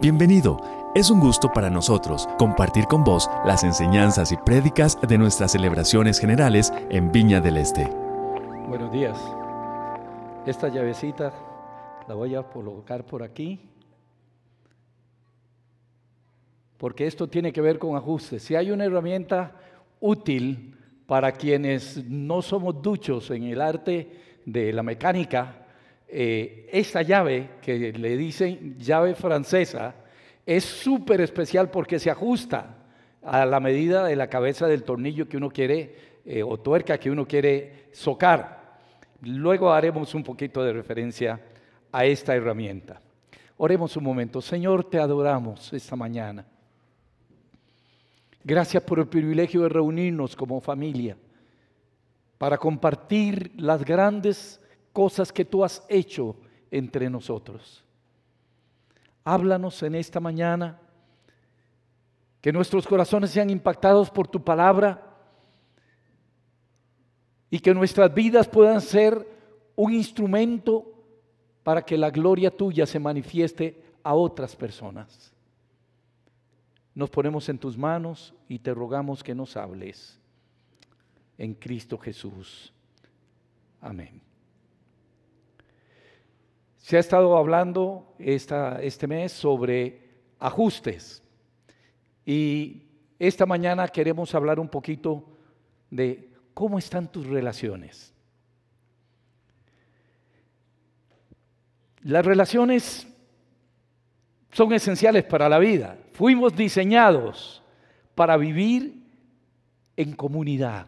Bienvenido. Es un gusto para nosotros compartir con vos las enseñanzas y prédicas de nuestras celebraciones generales en Viña del Este. Buenos días. Esta llavecita la voy a colocar por aquí. Porque esto tiene que ver con ajustes. Si hay una herramienta útil para quienes no somos duchos en el arte de la mecánica, eh, esta llave que le dicen llave francesa es súper especial porque se ajusta a la medida de la cabeza del tornillo que uno quiere eh, o tuerca que uno quiere socar. Luego haremos un poquito de referencia a esta herramienta. Oremos un momento. Señor, te adoramos esta mañana. Gracias por el privilegio de reunirnos como familia para compartir las grandes cosas que tú has hecho entre nosotros. Háblanos en esta mañana, que nuestros corazones sean impactados por tu palabra y que nuestras vidas puedan ser un instrumento para que la gloria tuya se manifieste a otras personas. Nos ponemos en tus manos y te rogamos que nos hables. En Cristo Jesús. Amén. Se ha estado hablando esta, este mes sobre ajustes y esta mañana queremos hablar un poquito de cómo están tus relaciones. Las relaciones son esenciales para la vida. Fuimos diseñados para vivir en comunidad.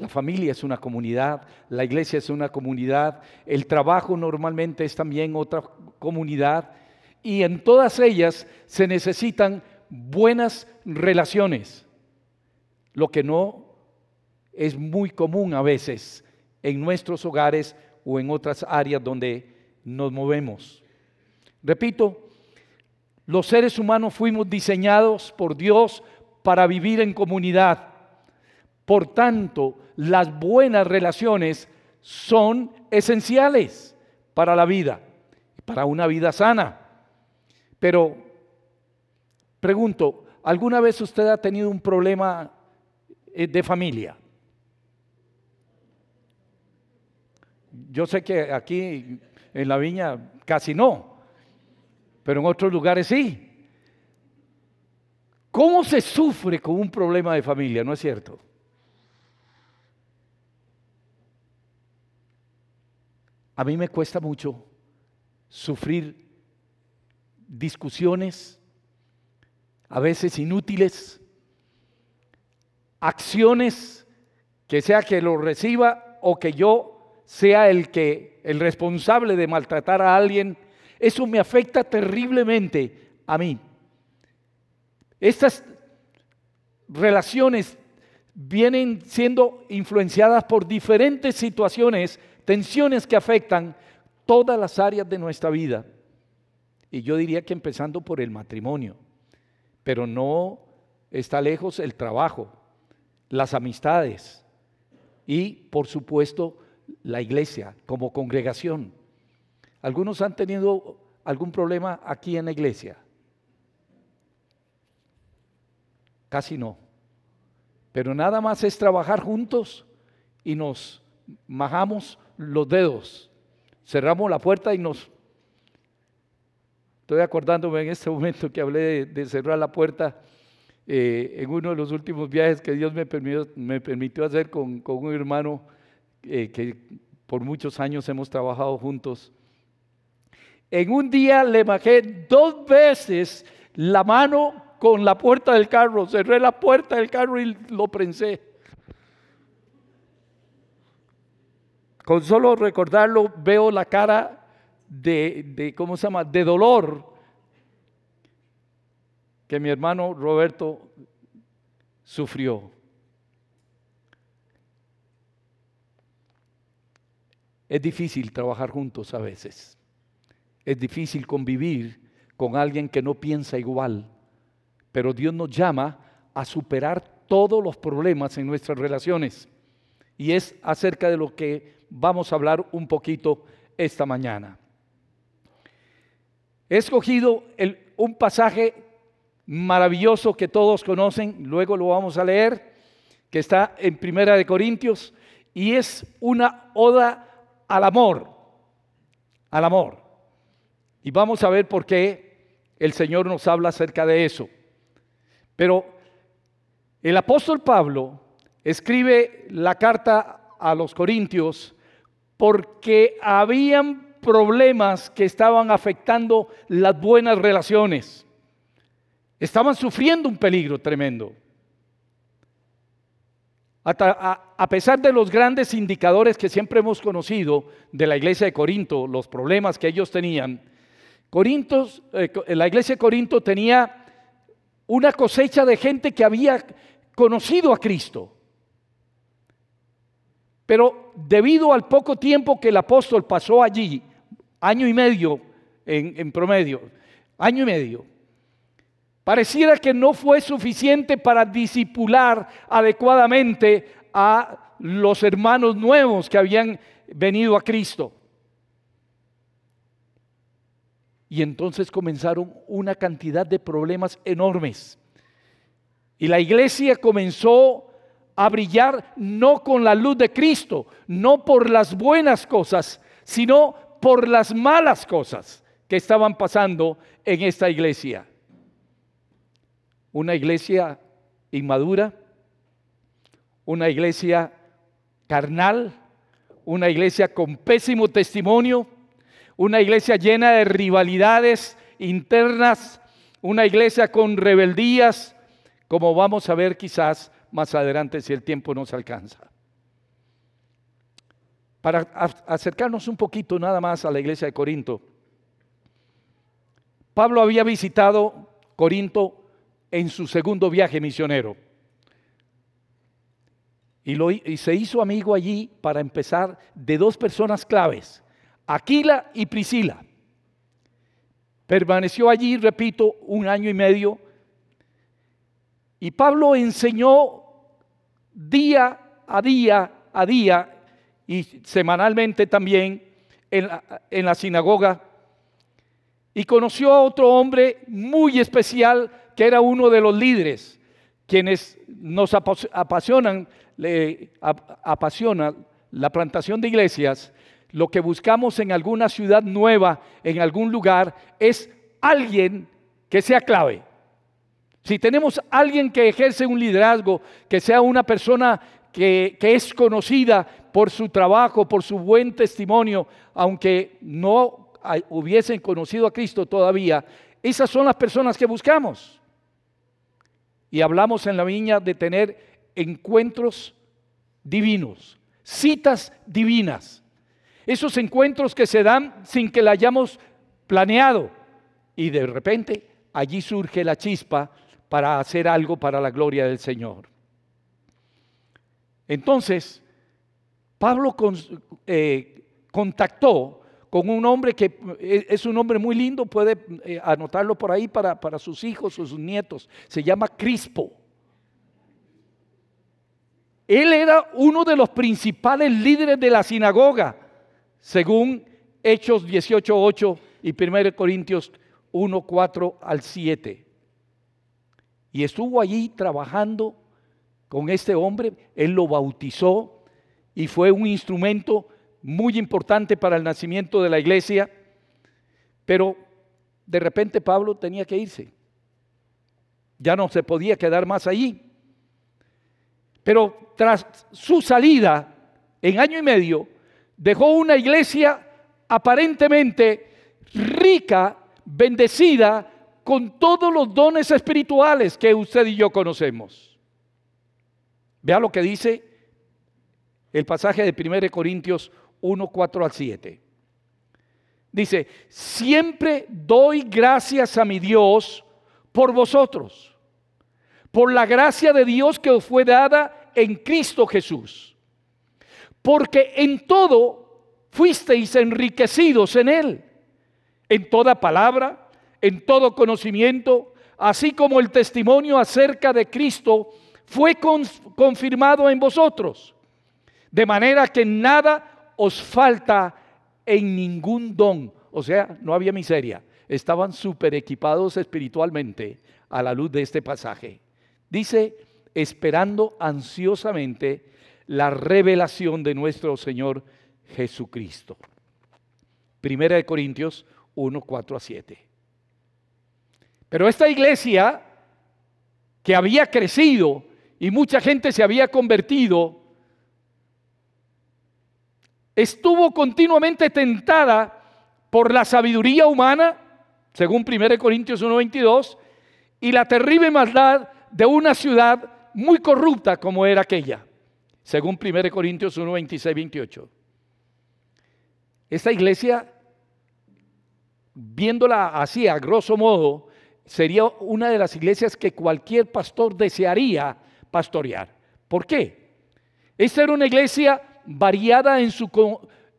La familia es una comunidad, la iglesia es una comunidad, el trabajo normalmente es también otra comunidad y en todas ellas se necesitan buenas relaciones, lo que no es muy común a veces en nuestros hogares o en otras áreas donde nos movemos. Repito, los seres humanos fuimos diseñados por Dios para vivir en comunidad. Por tanto, las buenas relaciones son esenciales para la vida, para una vida sana. Pero pregunto, ¿alguna vez usted ha tenido un problema eh, de familia? Yo sé que aquí en la viña casi no, pero en otros lugares sí. ¿Cómo se sufre con un problema de familia? ¿No es cierto? A mí me cuesta mucho sufrir discusiones, a veces inútiles, acciones que sea que lo reciba o que yo sea el que el responsable de maltratar a alguien, eso me afecta terriblemente a mí. Estas relaciones vienen siendo influenciadas por diferentes situaciones tensiones que afectan todas las áreas de nuestra vida. Y yo diría que empezando por el matrimonio, pero no está lejos el trabajo, las amistades y, por supuesto, la iglesia como congregación. ¿Algunos han tenido algún problema aquí en la iglesia? Casi no. Pero nada más es trabajar juntos y nos majamos los dedos, cerramos la puerta y nos... Estoy acordándome en este momento que hablé de, cerrar la puerta eh, en uno de los últimos viajes que Dios me permitió, me hacer con, un hermano eh, que por muchos años hemos trabajado juntos. En un día le bajé dos veces la mano con la puerta del carro, cerré la puerta del carro y lo prensé. Con solo recordarlo veo la cara de, ¿cómo se llama?, de dolor que mi hermano Roberto sufrió. Es difícil trabajar juntos a veces. Es difícil convivir con alguien que no piensa igual. Pero Dios nos llama a superar todos los problemas en nuestras relaciones. Y es acerca de lo que vamos a hablar un poquito esta mañana. He escogido un pasaje maravilloso que todos conocen, luego lo vamos a leer, que está en Primera de Corintios, y es una oda al amor, al amor. Y vamos a ver por qué el Señor nos habla acerca de eso. Pero el apóstol Pablo escribe la carta a los Corintios porque habían problemas que estaban afectando las buenas relaciones. Estaban sufriendo un peligro tremendo. A, pesar de los grandes indicadores que siempre hemos conocido de la iglesia de Corinto, los problemas que ellos tenían, Corintos, eh, la iglesia de Corinto tenía una cosecha de gente que había conocido a Cristo. Pero debido al poco tiempo que el apóstol pasó allí, año y medio en, promedio, año y medio, Pareciera que no fue suficiente para disipular adecuadamente a los hermanos nuevos que habían venido a Cristo. Y entonces comenzaron una cantidad de problemas enormes. Y la iglesia comenzó a brillar no con la luz de Cristo, no por las buenas cosas, sino por las malas cosas que estaban pasando en esta iglesia. Una iglesia inmadura, una iglesia carnal, una iglesia con pésimo testimonio, una iglesia llena de rivalidades internas, una iglesia con rebeldías, como vamos a ver quizás más adelante si el tiempo nos alcanza. Para acercarnos un poquito nada más a la iglesia de Corinto, Pablo había visitado Corinto en su segundo viaje misionero. Y, lo, y, se hizo amigo allí para empezar de dos personas claves, Aquila y Priscila. Permaneció allí, repito, un año y medio. Y Pablo enseñó día a día a día y semanalmente también en la, en la sinagoga. Y conoció a otro hombre muy especial que era uno de los líderes, quienes nos apasionan, apasiona la plantación de iglesias, lo que buscamos en alguna ciudad nueva, en algún lugar, es alguien que sea clave. Si tenemos alguien que ejerce un liderazgo, que sea una persona que, que, es conocida por su trabajo, por su buen testimonio, aunque no hubiesen conocido a Cristo todavía, esas son las personas que buscamos. Y hablamos en la viña de tener encuentros divinos, citas divinas. Esos encuentros que se dan sin que la hayamos planeado. Y de repente allí surge la chispa para hacer algo para la gloria del Señor. Entonces, Pablo eh, contactó con un hombre que eh, es un hombre muy lindo, puede eh, anotarlo por ahí para, para sus hijos sus nietos. Se llama Crispo. Él era uno de los principales líderes de la sinagoga, según Hechos 18.8 y 1 Corintios 1.4 al 7. Y estuvo allí trabajando con este hombre, él lo bautizó y fue un instrumento muy importante para el nacimiento de la iglesia, pero de repente Pablo tenía que irse. Ya no se podía quedar más allí. Pero tras su salida, en año y medio, dejó una iglesia aparentemente rica, bendecida, con todos los dones espirituales que usted y yo conocemos. Vea lo que dice el pasaje de 1 Corintios 1, 4 al 7. Dice, siempre doy gracias a mi Dios por vosotros, por la gracia de Dios que os fue dada en Cristo Jesús, porque en todo fuisteis enriquecidos en Él, en toda palabra, en todo conocimiento, así como el testimonio acerca de Cristo fue confirmado en vosotros, de manera que nada os falta en ningún don. O sea, no había miseria. estaban súper equipados espiritualmente a la luz de este pasaje. Dice, esperando ansiosamente la revelación de nuestro Señor Jesucristo. Primera de Corintios 1, 4 a 7. Pero esta iglesia que había crecido y mucha gente se había convertido, estuvo continuamente tentada por la sabiduría humana, según 1 Corintios 1:22, y la terrible maldad de una ciudad muy corrupta como era aquella, según 1 Corintios 1, 28. Esta iglesia, viéndola así a grosso modo, sería una de las iglesias que cualquier pastor desearía pastorear. ¿Por qué? Esta era una iglesia variada en su,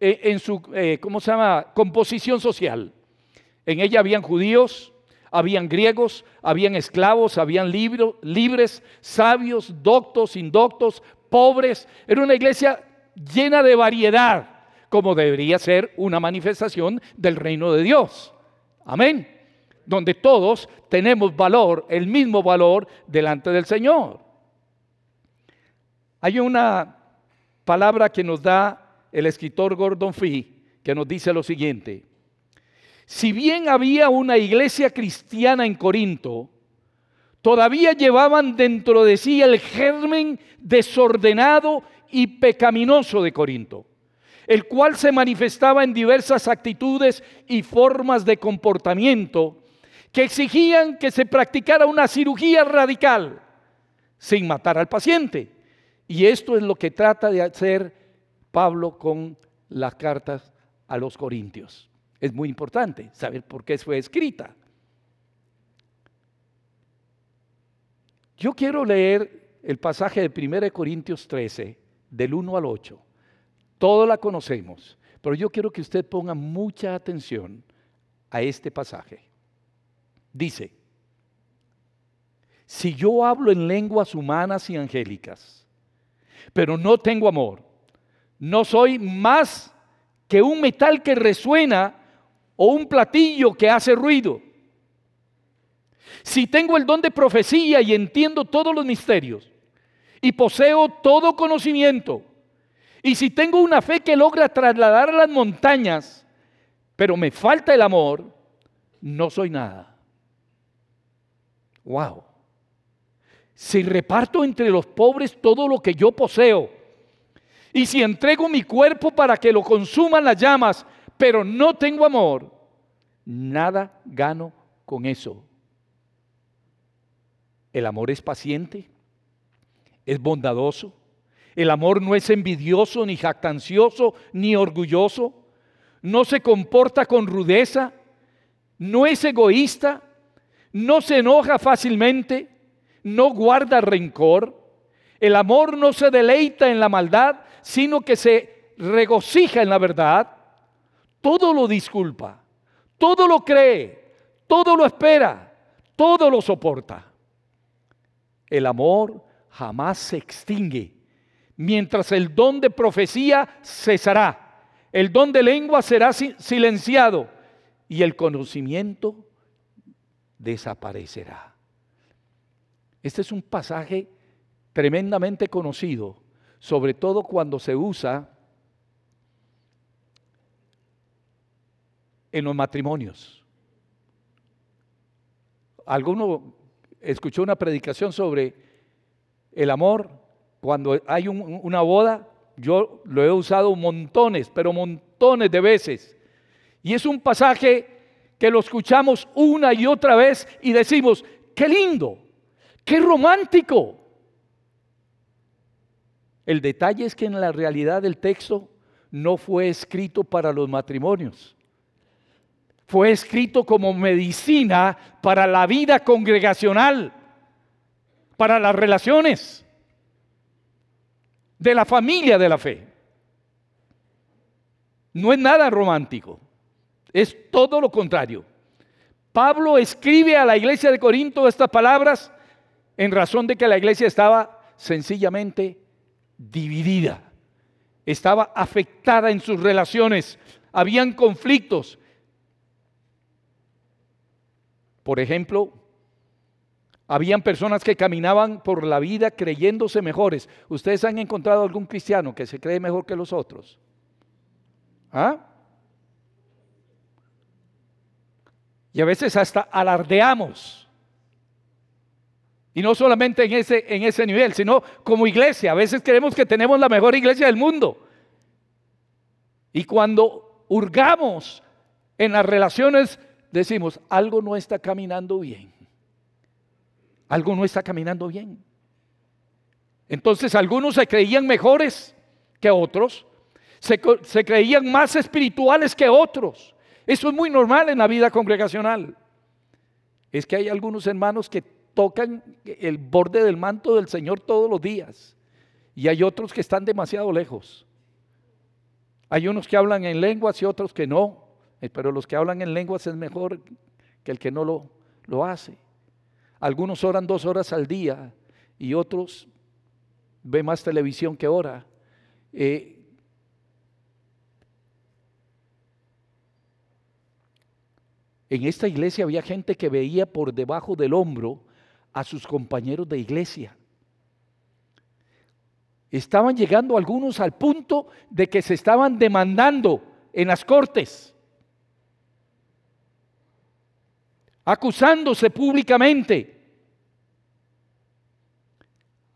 eh, en su eh, ¿cómo se llama? composición social. En ella habían judíos, habían griegos, habían esclavos, habían libres, sabios, doctos, indoctos, pobres. Era una iglesia llena de variedad, como debería ser una manifestación del reino de Dios. Amén. Donde todos tenemos valor, el mismo valor delante del Señor. Hay una palabra que nos da el escritor Gordon Fee que nos dice lo siguiente. Si bien había una iglesia cristiana en Corinto, todavía llevaban dentro de sí el germen desordenado y pecaminoso de Corinto, el cual se manifestaba en diversas actitudes y formas de comportamiento que exigían que se practicara una cirugía radical sin matar al paciente. Y esto es lo que trata de hacer Pablo con las cartas a los corintios. Es muy importante saber por qué fue escrita. Yo quiero leer el pasaje de 1 Corintios 13, del 1 al 8. Todo la conocemos, pero yo quiero que usted ponga mucha atención a este pasaje. Dice, si yo hablo en lenguas humanas y angélicas, pero no tengo amor, no soy más que un metal que resuena o un platillo que hace ruido. Si tengo el don de profecía y entiendo todos los misterios y poseo todo conocimiento, y si tengo una fe que logra trasladar a las montañas, pero me falta el amor, no soy nada. Wow. Si reparto entre los pobres todo lo que yo poseo, y si entrego mi cuerpo para que lo consuman las llamas, pero no tengo amor, nada gano con eso. El amor es paciente, es bondadoso. El amor no es envidioso, ni jactancioso, ni orgulloso. No se comporta con rudeza, no es egoísta, no se enoja fácilmente, no guarda rencor. El amor no se deleita en la maldad, sino que se regocija en la verdad todo lo disculpa, todo lo cree, todo lo espera, todo lo soporta. El amor jamás se extingue, mientras el don de profecía cesará, el don de lengua será silenciado y el conocimiento desaparecerá. Este es un pasaje tremendamente conocido, sobre todo cuando se usa en los matrimonios. Alguno escuchó una predicación sobre el amor cuando hay una boda. Yo lo he usado montones, pero montones de veces. Y es un pasaje que lo escuchamos una y otra vez y decimos, qué lindo, qué romántico. El detalle es que en la realidad del texto no fue escrito para los matrimonios fue escrito como medicina para la vida congregacional, para las relaciones de la familia de la fe. No es nada romántico, es todo lo contrario. Pablo escribe a la iglesia de Corinto estas palabras en razón de que la iglesia estaba sencillamente dividida, estaba afectada en sus relaciones, habían conflictos, Por ejemplo, habían personas que caminaban por la vida creyéndose mejores. ¿Ustedes han encontrado algún cristiano que se cree mejor que los otros? ¿Ah? Y a veces hasta alardeamos. Y no solamente en ese, en ese nivel, sino como iglesia. A veces creemos que tenemos la mejor iglesia del mundo. Y cuando hurgamos en las relaciones, decimos, algo no está caminando bien. Algo no está caminando bien. Entonces algunos se creían mejores que otros, se, se creían más espirituales que otros. Eso es muy normal en la vida congregacional. Es que hay algunos hermanos que tocan el borde del manto del Señor todos los días y hay otros que están demasiado lejos. Hay unos que hablan en lenguas y otros que no, eh, pero los que hablan en lenguas es mejor que el que no lo, lo hace. Algunos oran dos horas al día y otros ven más televisión que ora. Eh, en esta iglesia había gente que veía por debajo del hombro a sus compañeros de iglesia. Estaban llegando algunos al punto de que se estaban demandando en las cortes, acusándose públicamente.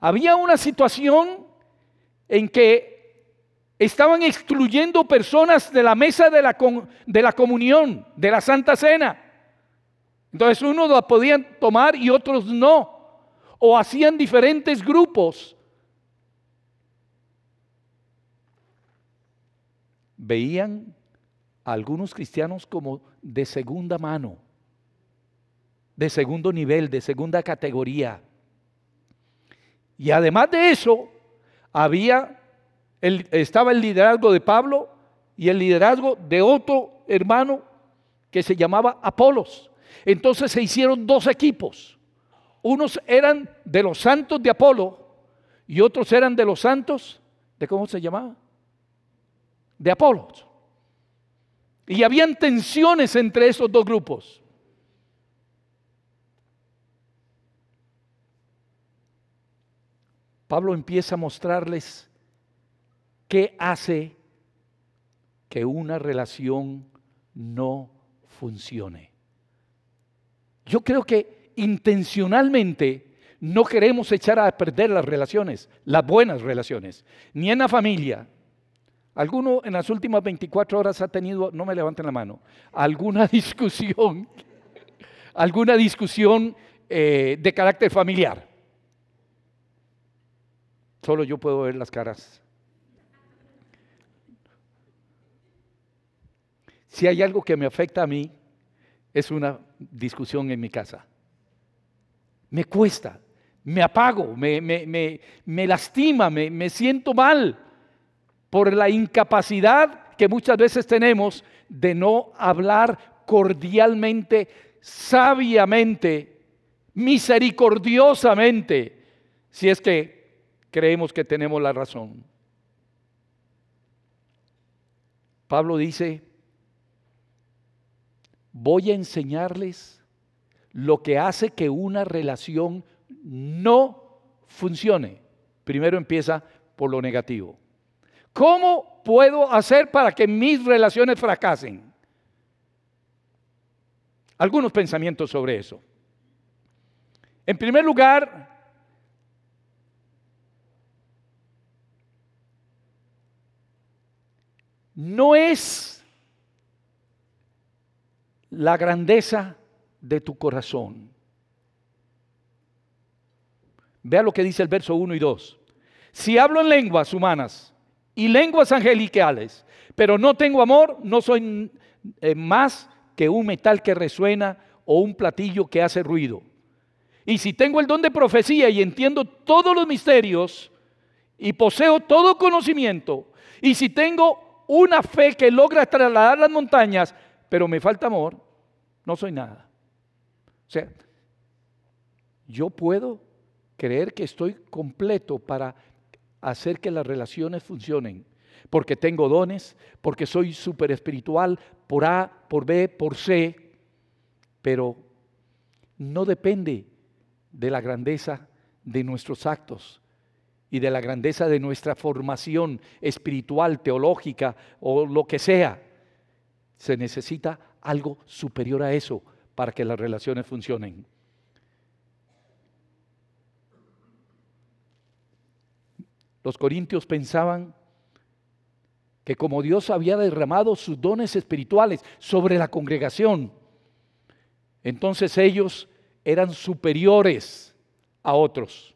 Había una situación en que estaban excluyendo personas de la mesa de la, de la comunión, de la Santa Cena. Entonces unos la podían tomar y otros no. O hacían diferentes grupos. Veían a algunos cristianos como de segunda mano, de segundo nivel, de segunda categoría. Y además de eso, había estaba el liderazgo de Pablo y el liderazgo de otro hermano que se llamaba Apolos. Entonces se hicieron dos equipos. Unos eran de los santos de Apolo y otros eran de los santos, ¿de cómo se llamaba? De Apolos. Y habían tensiones entre esos dos grupos. Pablo empieza a mostrarles qué hace que una relación no funcione. Yo creo que intencionalmente no queremos echar a perder las relaciones, las buenas relaciones, ni en la familia. ¿Alguno en las últimas 24 horas ha tenido, no me levanten la mano, alguna discusión, alguna discusión eh, de carácter familiar? Solo yo puedo ver las caras. Si hay algo que me afecta a mí, es una discusión en mi casa. Me cuesta, me apago, me, me, lastima, me siento mal por la incapacidad que muchas veces tenemos de no hablar cordialmente, sabiamente, misericordiosamente, si es que creemos que tenemos la razón. Pablo dice, voy a enseñarles lo que hace que una relación no funcione. Primero empieza por lo negativo. ¿Cómo puedo hacer para que mis relaciones fracasen? Algunos pensamientos sobre eso. En primer lugar, no es la grandeza de tu corazón. Vea lo que dice el verso 1 y 2. Si hablo en lenguas humanas y lenguas angelicales, pero no tengo amor, no soy eh, más que un metal que resuena o un platillo que hace ruido. Y si tengo el don de profecía y entiendo todos los misterios y poseo todo conocimiento, y si tengo una fe que logra trasladar las montañas, pero me falta amor, no soy nada. O sea, yo puedo creer que estoy completo para hacer que las relaciones funcionen, porque tengo dones, porque soy súper espiritual, por A, por B, por C, pero no depende de la grandeza de nuestros actos y de la grandeza de nuestra formación espiritual, teológica o lo que sea. Se necesita algo superior a eso para que las relaciones funcionen. Los corintios pensaban que como Dios había derramado sus dones espirituales sobre la congregación, entonces ellos eran superiores a otros.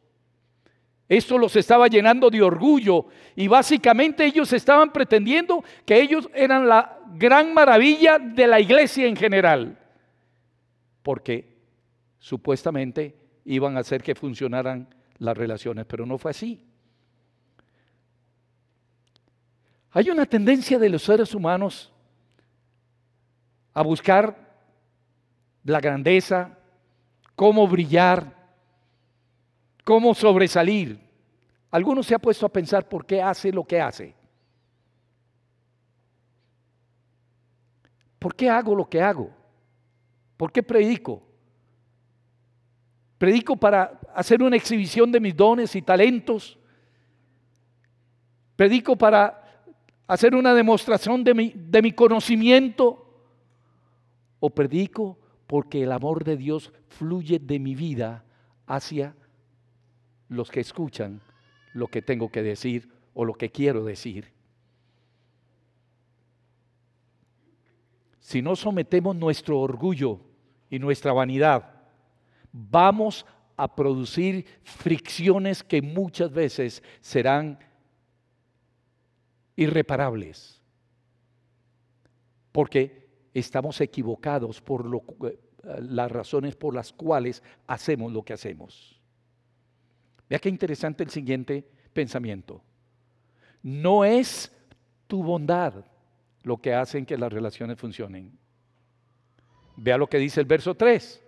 Esto los estaba llenando de orgullo y básicamente ellos estaban pretendiendo que ellos eran la gran maravilla de la iglesia en general, porque supuestamente iban a hacer que funcionaran las relaciones, pero no fue así. Hay una tendencia de los seres humanos a buscar la grandeza, cómo brillar, cómo sobresalir. Algunos se ha puesto a pensar por qué hace lo que hace. ¿Por qué hago lo que hago? ¿Por qué predico? ¿Predico para hacer una exhibición de mis dones y talentos? ¿Predico para hacer una demostración de mi, de mi conocimiento? ¿O predico porque el amor de Dios fluye de mi vida hacia los que escuchan lo que tengo que decir o lo que quiero decir. Si no sometemos nuestro orgullo y nuestra vanidad, vamos a producir fricciones que muchas veces serán irreparables. Porque estamos equivocados por eh, las razones por las cuales hacemos lo que hacemos. Vea qué interesante el siguiente pensamiento. No es tu bondad lo que hace que las relaciones funcionen. Vea lo que dice el verso 3.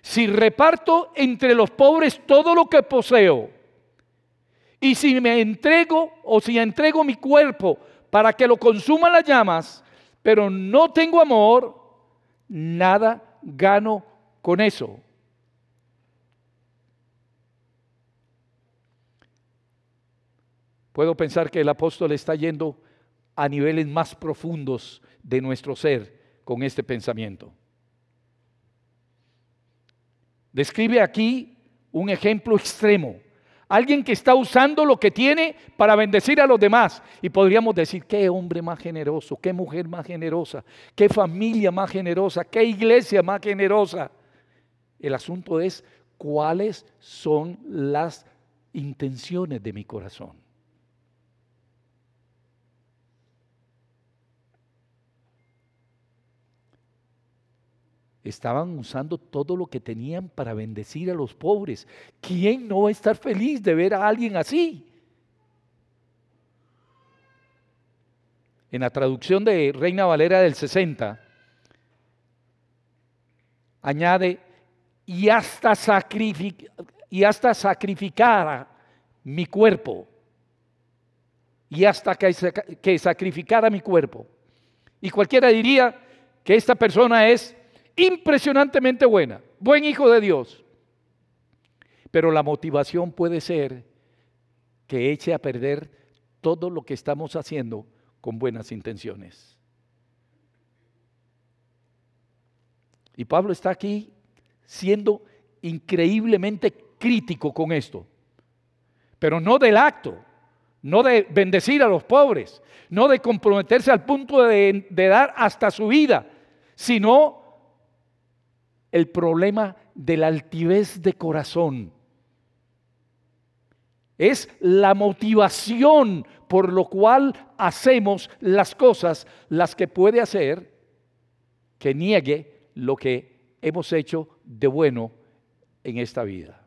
Si reparto entre los pobres todo lo que poseo, y si me entrego o si entrego mi cuerpo para que lo consuman las llamas, pero no tengo amor, nada gano con eso. Puedo pensar que el apóstol está yendo a niveles más profundos de nuestro ser con este pensamiento. Describe aquí un ejemplo extremo Alguien que está usando lo que tiene para bendecir a los demás. Y podríamos decir, qué hombre más generoso, qué mujer más generosa, qué familia más generosa, qué iglesia más generosa. El asunto es cuáles son las intenciones de mi corazón. Estaban usando todo lo que tenían para bendecir a los pobres. ¿Quién no va a estar feliz de ver a alguien así? En la traducción de Reina Valera del 60, añade, y hasta, y hasta sacrificara mi cuerpo, y hasta que, que sacrificara mi cuerpo. Y cualquiera diría que esta persona es impresionantemente buena, buen hijo de Dios. Pero la motivación puede ser que eche a perder todo lo que estamos haciendo con buenas intenciones. Y Pablo está aquí siendo increíblemente crítico con esto, pero no del acto, no de bendecir a los pobres, no de comprometerse al punto de, de dar hasta su vida, sino el problema de la altivez de corazón. Es la motivación por lo cual hacemos las cosas las que puede hacer que niegue lo que hemos hecho de bueno en esta vida.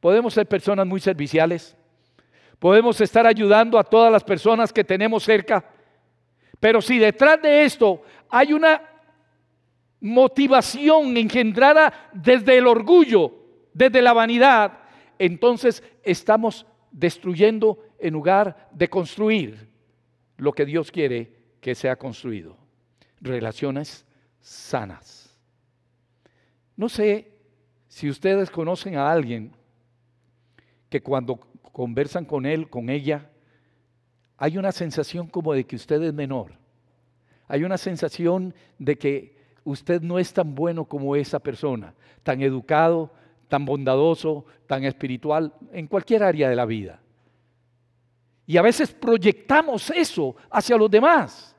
Podemos ser personas muy serviciales, podemos estar ayudando a todas las personas que tenemos cerca, pero si detrás de esto hay una motivación engendrada desde el orgullo, desde la vanidad, entonces estamos destruyendo en lugar de construir lo que Dios quiere que sea construido. Relaciones sanas. No sé si ustedes conocen a alguien que cuando conversan con él, con ella, hay una sensación como de que usted es menor. Hay una sensación de que usted no es tan bueno como esa persona, tan educado, tan bondadoso, tan espiritual, en cualquier área de la vida. Y a veces proyectamos eso hacia los demás.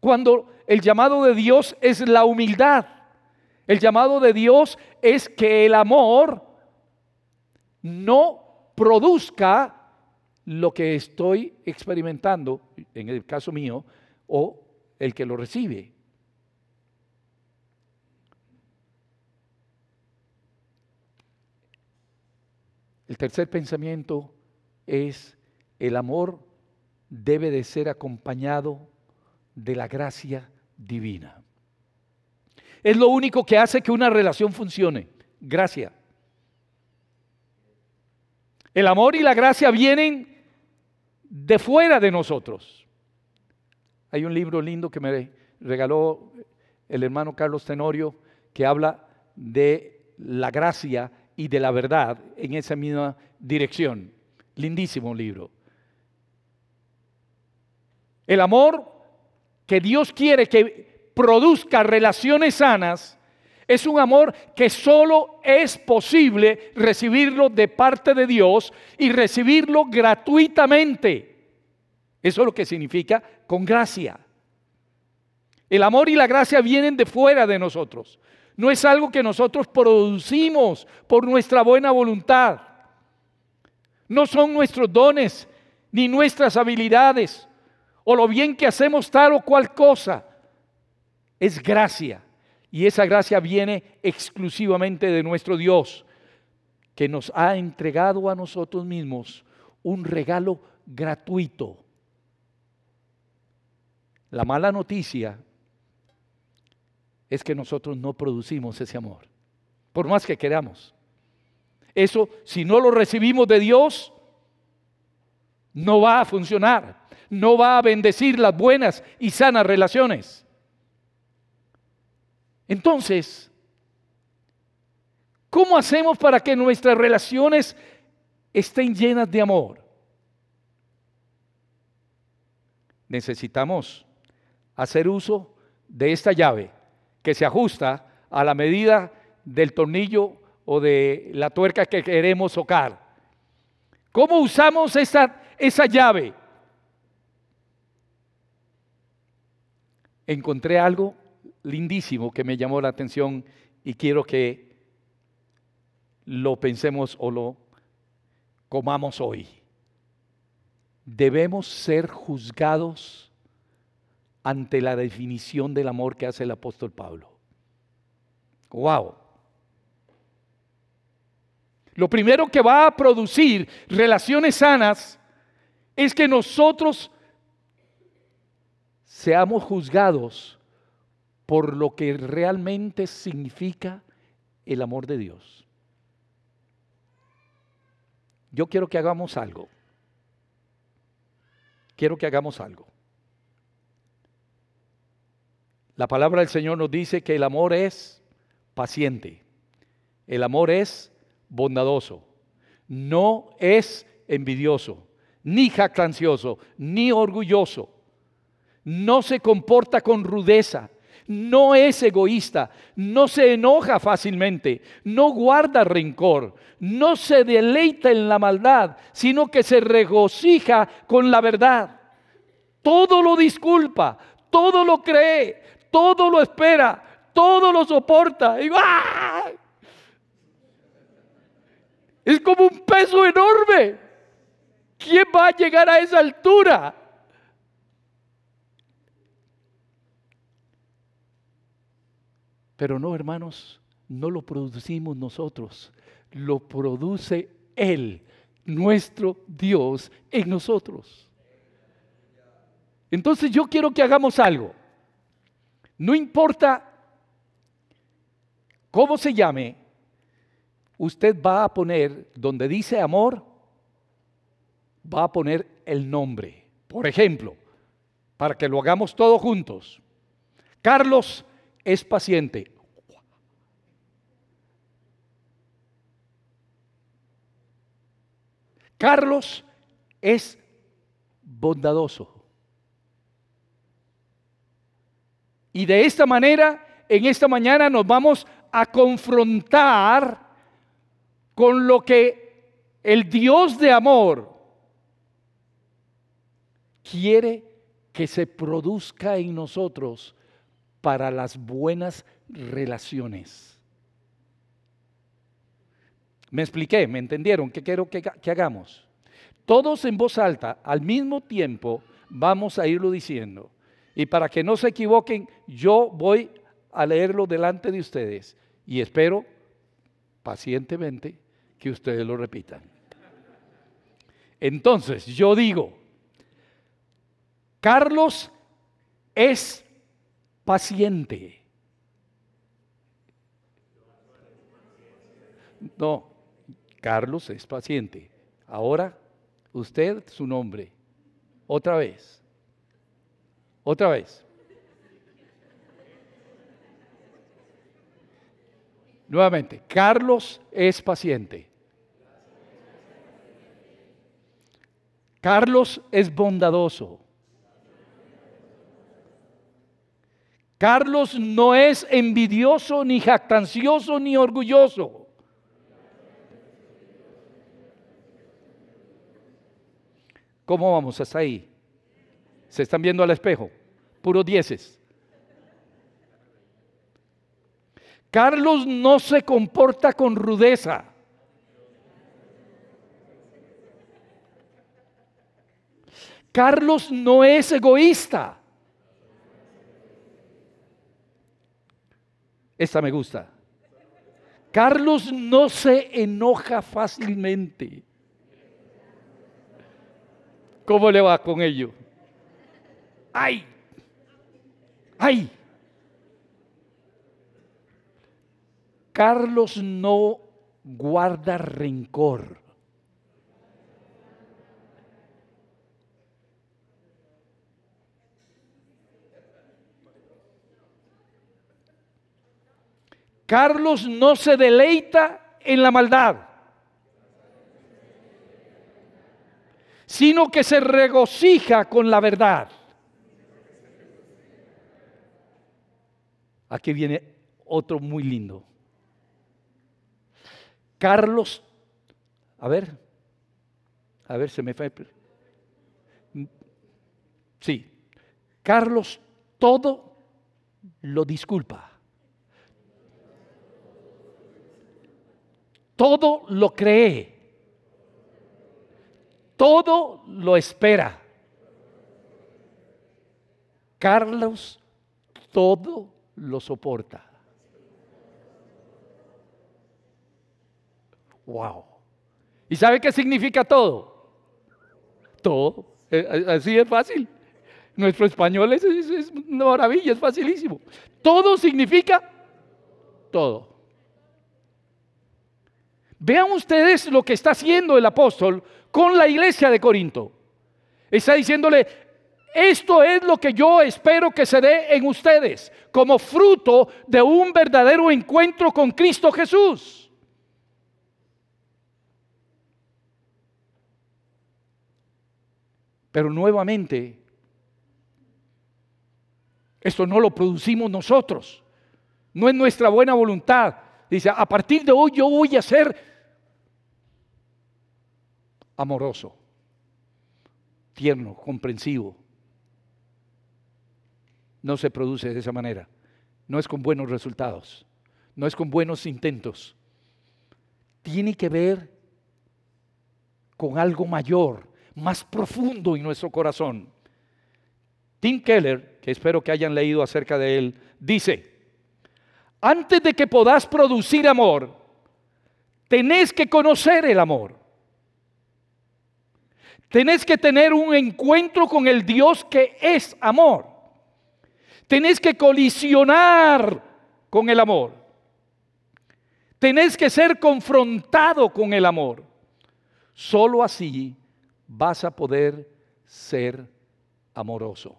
Cuando el llamado de Dios es la humildad. El llamado de Dios es que el amor no produzca lo que estoy experimentando, en el caso mío, o el que lo recibe. El tercer pensamiento es el amor debe de ser acompañado de la gracia divina. Es lo único que hace que una relación funcione. Gracia. El amor y la gracia vienen de fuera de nosotros. Hay un libro lindo que me regaló el hermano Carlos Tenorio que habla de la gracia y de la verdad en esa misma dirección. Lindísimo libro. El amor que Dios quiere que produzca relaciones sanas es un amor que solo es posible recibirlo de parte de Dios y recibirlo gratuitamente. Eso es lo que significa con gracia. El amor y la gracia vienen de fuera de nosotros. No es algo que nosotros producimos por nuestra buena voluntad. No son nuestros dones ni nuestras habilidades o lo bien que hacemos tal o cual cosa. Es gracia. Y esa gracia viene exclusivamente de nuestro Dios, que nos ha entregado a nosotros mismos un regalo gratuito. La mala noticia es que nosotros no producimos ese amor, por más que queramos. Eso, si no lo recibimos de Dios, no va a funcionar, no va a bendecir las buenas y sanas relaciones. Entonces, ¿cómo hacemos para que nuestras relaciones estén llenas de amor? Necesitamos hacer uso de esta llave que se ajusta a la medida del tornillo o de la tuerca que queremos tocar. ¿Cómo usamos esa, esa llave? Encontré algo lindísimo que me llamó la atención y quiero que lo pensemos o lo comamos hoy. Debemos ser juzgados ante la definición del amor que hace el apóstol Pablo. Wow. Lo primero que va a producir relaciones sanas es que nosotros seamos juzgados por lo que realmente significa el amor de Dios. Yo quiero que hagamos algo. Quiero que hagamos algo. La palabra del Señor nos dice que el amor es paciente. El amor es bondadoso. No es envidioso, ni jactancioso, ni orgulloso. No se comporta con rudeza. No es egoísta, no se enoja fácilmente, no guarda rencor, no se deleita en la maldad, sino que se regocija con la verdad. Todo lo disculpa, todo lo cree, todo lo espera, todo lo soporta. ¡ah! Es como un peso enorme. ¿Quién va a llegar a esa altura? Pero no, hermanos, no lo producimos nosotros, lo produce Él, nuestro Dios, en nosotros. Entonces yo quiero que hagamos algo. No importa cómo se llame, usted va a poner, donde dice amor, va a poner el nombre. Por ejemplo, para que lo hagamos todos juntos. Carlos es paciente. Carlos es bondadoso. Y de esta manera, en esta mañana nos vamos a confrontar con lo que el Dios de amor quiere que se produzca en nosotros para las buenas relaciones. ¿Me expliqué? ¿Me entendieron? ¿Qué quiero que, que, hagamos? Todos en voz alta, al mismo tiempo, vamos a irlo diciendo. Y para que no se equivoquen, yo voy a leerlo delante de ustedes y espero pacientemente que ustedes lo repitan. Entonces, yo digo, Carlos es paciente. No, Carlos es paciente. Ahora, usted, su nombre. Otra vez. Otra vez. Nuevamente, Carlos es paciente. Carlos es bondadoso. Carlos no es envidioso, ni jactancioso, ni orgulloso. ¿Cómo vamos hasta ahí? ¿Se están viendo al espejo? Puros dieces. Carlos no se comporta con rudeza. Carlos no es egoísta. Esta me gusta. Carlos no se enoja fácilmente. ¿Cómo le va con ello? ¡Ay! ¡Ay! Carlos no guarda rencor. Carlos no se deleita en la maldad, sino que se regocija con la verdad. Aquí viene otro muy lindo. Carlos, a ver, a ver, se me fue. Sí, Carlos todo lo disculpa. todo lo cree, todo lo espera. Carlos todo lo soporta. Wow. ¿Y sabe qué significa todo? Todo. Eh, eh, así es fácil. Nuestro español es, es una maravilla, es facilísimo. Todo significa todo. Vean ustedes lo que está haciendo el apóstol con la iglesia de Corinto. Está diciéndole, esto es lo que yo espero que se dé en ustedes como fruto de un verdadero encuentro con Cristo Jesús. Pero nuevamente, esto no lo producimos nosotros, no es nuestra buena voluntad. Dice, a partir de hoy yo voy a ser amoroso, tierno, comprensivo. No se produce de esa manera. No es con buenos resultados. No es con buenos intentos. Tiene que ver con algo mayor, más profundo en nuestro corazón. Tim Keller, que espero que hayan leído acerca de él, dice, antes de que podáis producir amor, tenés que conocer el amor. Tenés que tener un encuentro con el Dios que es amor. Tenés que colisionar con el amor. Tenés que ser confrontado con el amor. Solo así vas a poder ser amoroso.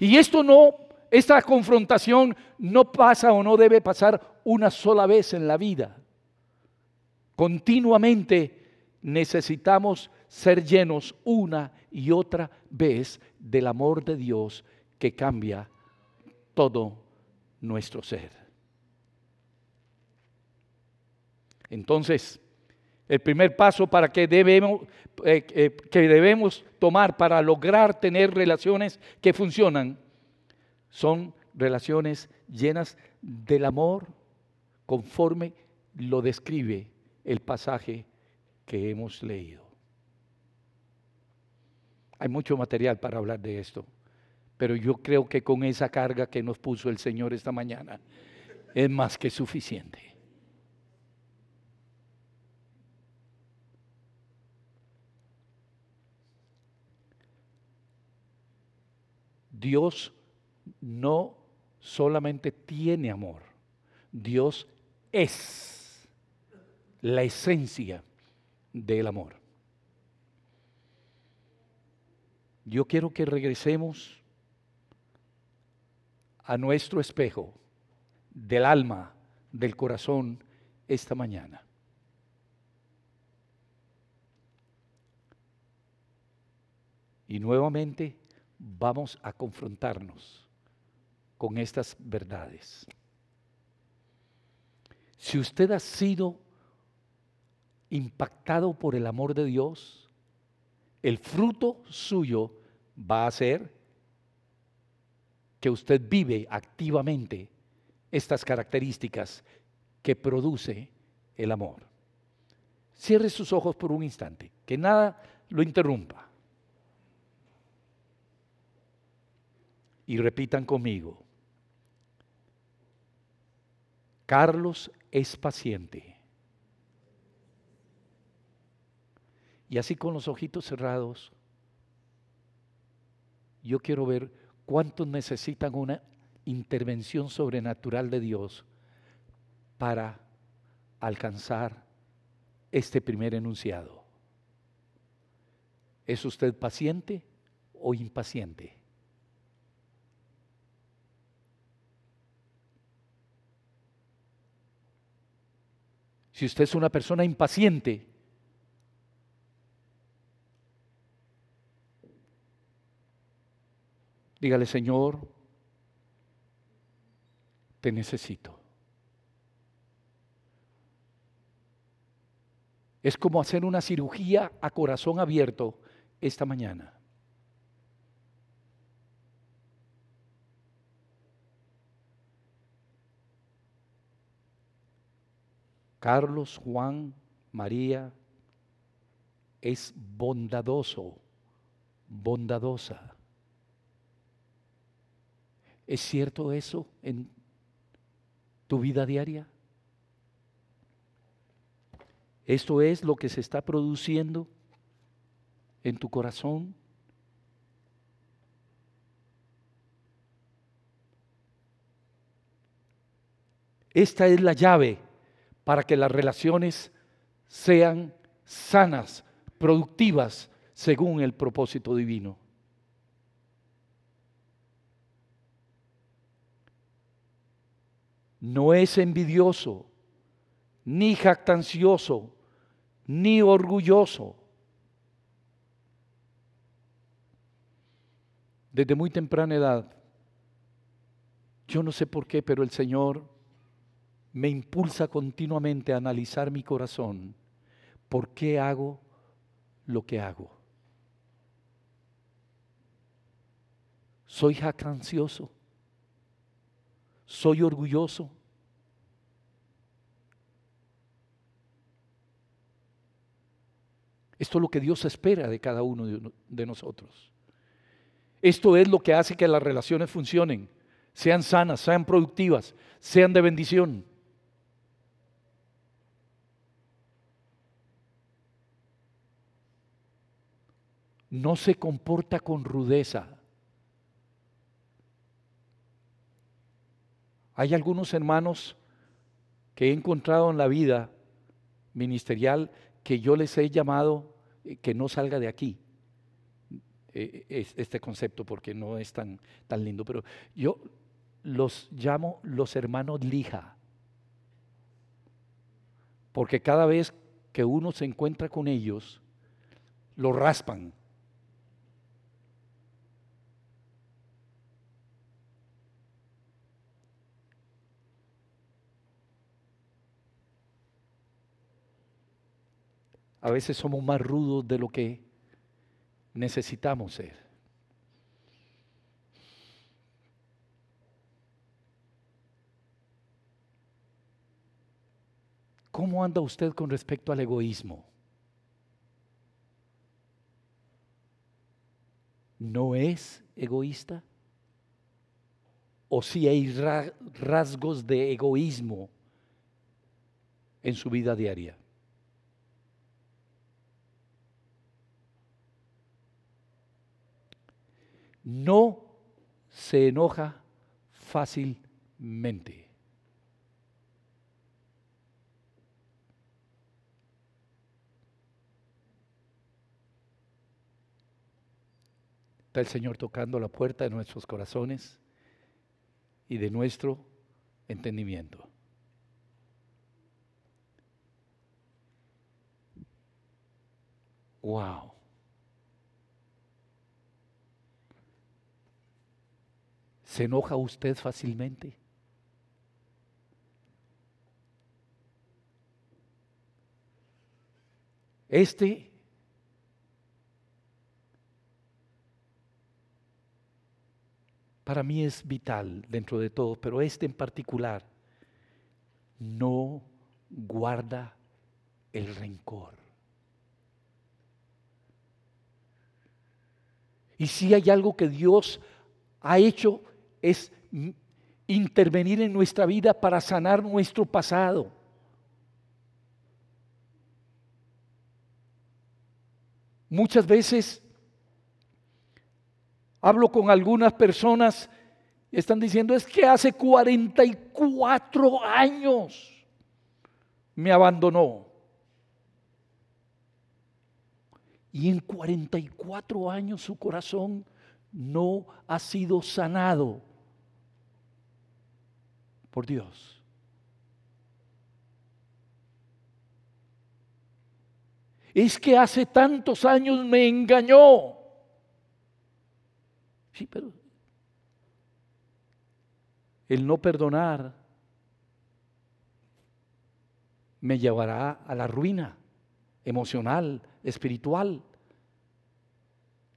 Y esto no Esta confrontación no pasa o no debe pasar una sola vez en la vida. Continuamente necesitamos ser llenos una y otra vez del amor de Dios que cambia todo nuestro ser. Entonces, el primer paso para que debemos, eh, eh, que debemos tomar para lograr tener relaciones que funcionan son relaciones llenas del amor conforme lo describe el pasaje que hemos leído. Hay mucho material para hablar de esto, pero yo creo que con esa carga que nos puso el Señor esta mañana es más que suficiente. Dios no solamente tiene amor, Dios es la esencia del amor. Yo quiero que regresemos a nuestro espejo del alma, del corazón, esta mañana. Y nuevamente vamos a confrontarnos con estas verdades. Si usted ha sido impactado por el amor de Dios, el fruto suyo va a ser que usted vive activamente estas características que produce el amor. Cierre sus ojos por un instante, que nada lo interrumpa. y repitan conmigo. Carlos es paciente. Y así con los ojitos cerrados, yo quiero ver cuántos necesitan una intervención sobrenatural de Dios para alcanzar este primer enunciado. ¿Es usted paciente o impaciente? Si usted es una persona impaciente, dígale, Señor, te necesito. Es como hacer una cirugía a corazón abierto esta mañana. Carlos, Juan, María, es bondadoso, bondadosa. ¿Es cierto eso en tu vida diaria? ¿Esto es lo que se está produciendo en tu corazón? Esta es la llave para que las relaciones sean sanas, productivas, según el propósito divino. No es envidioso, ni jactancioso, ni orgulloso. Desde muy temprana edad, yo no sé por qué, pero el Señor me impulsa continuamente a analizar mi corazón. ¿Por qué hago lo que hago? ¿Soy jactancioso? ¿Soy orgulloso? Esto es lo que Dios espera de cada uno de nosotros. Esto es lo que hace que las relaciones funcionen, sean sanas, sean productivas, sean de bendición. no se comporta con rudeza. Hay algunos hermanos que he encontrado en la vida ministerial que yo les he llamado eh, que no salga de aquí eh, este concepto porque no es tan, tan lindo, pero yo los llamo los hermanos lija. Porque cada vez que uno se encuentra con ellos, lo raspan. A veces somos más rudos de lo que necesitamos ser. ¿Cómo anda usted con respecto al egoísmo? ¿No es egoísta? ¿O si hay rasgos de egoísmo en su vida diaria? No se enoja fácilmente. Está el Señor tocando la puerta de nuestros corazones y de nuestro entendimiento. Wow. ¿Se enoja usted fácilmente? Este para mí es vital dentro de todo, pero este en particular no guarda el rencor. Y si hay algo que Dios ha hecho es intervenir en nuestra vida para sanar nuestro pasado. Muchas veces Hablo con algunas personas y están diciendo, es que hace 44 años me abandonó. Y en 44 años su corazón no ha sido sanado por Dios. Es que hace tantos años me engañó. Sí, pero el no perdonar me llevará a la ruina emocional, espiritual.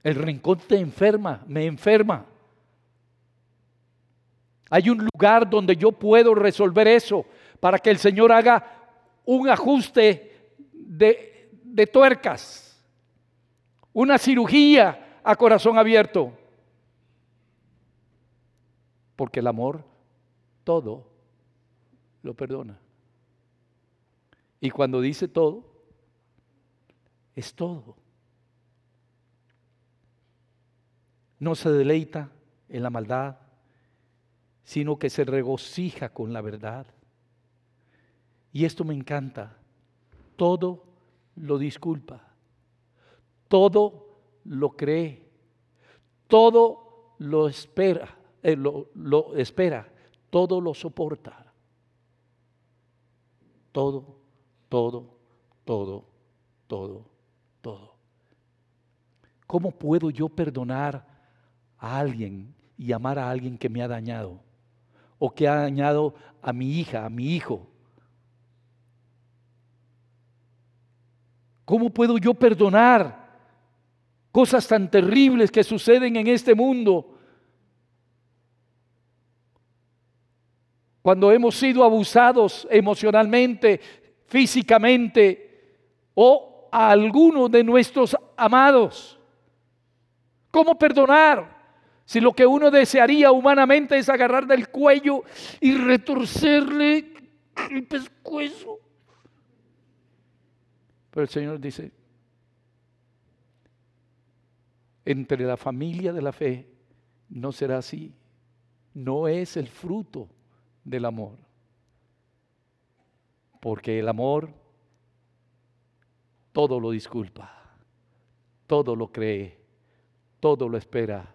El rencor te enferma, me enferma. Hay un lugar donde yo puedo resolver eso para que el Señor haga un ajuste de, de tuercas, una cirugía a corazón abierto. Porque el amor todo lo perdona. Y cuando dice todo, es todo. No se deleita en la maldad, sino que se regocija con la verdad. Y esto me encanta. Todo lo disculpa. Todo lo cree. Todo lo espera. Eh, lo, lo espera, todo lo soporta. Todo, todo, todo, todo, todo. ¿Cómo puedo yo perdonar a alguien y amar a alguien que me ha dañado? O que ha dañado a mi hija, a mi hijo. ¿Cómo puedo yo perdonar cosas tan terribles que suceden en este mundo? cuando hemos sido abusados emocionalmente, físicamente o a alguno de nuestros amados. ¿Cómo perdonar? Si lo que uno desearía humanamente es agarrar del cuello y retorcerle el pescuezo. Pero el Señor dice, entre la familia de la fe no será así. No es el fruto del amor. Porque el amor todo lo disculpa, todo lo cree, todo lo espera,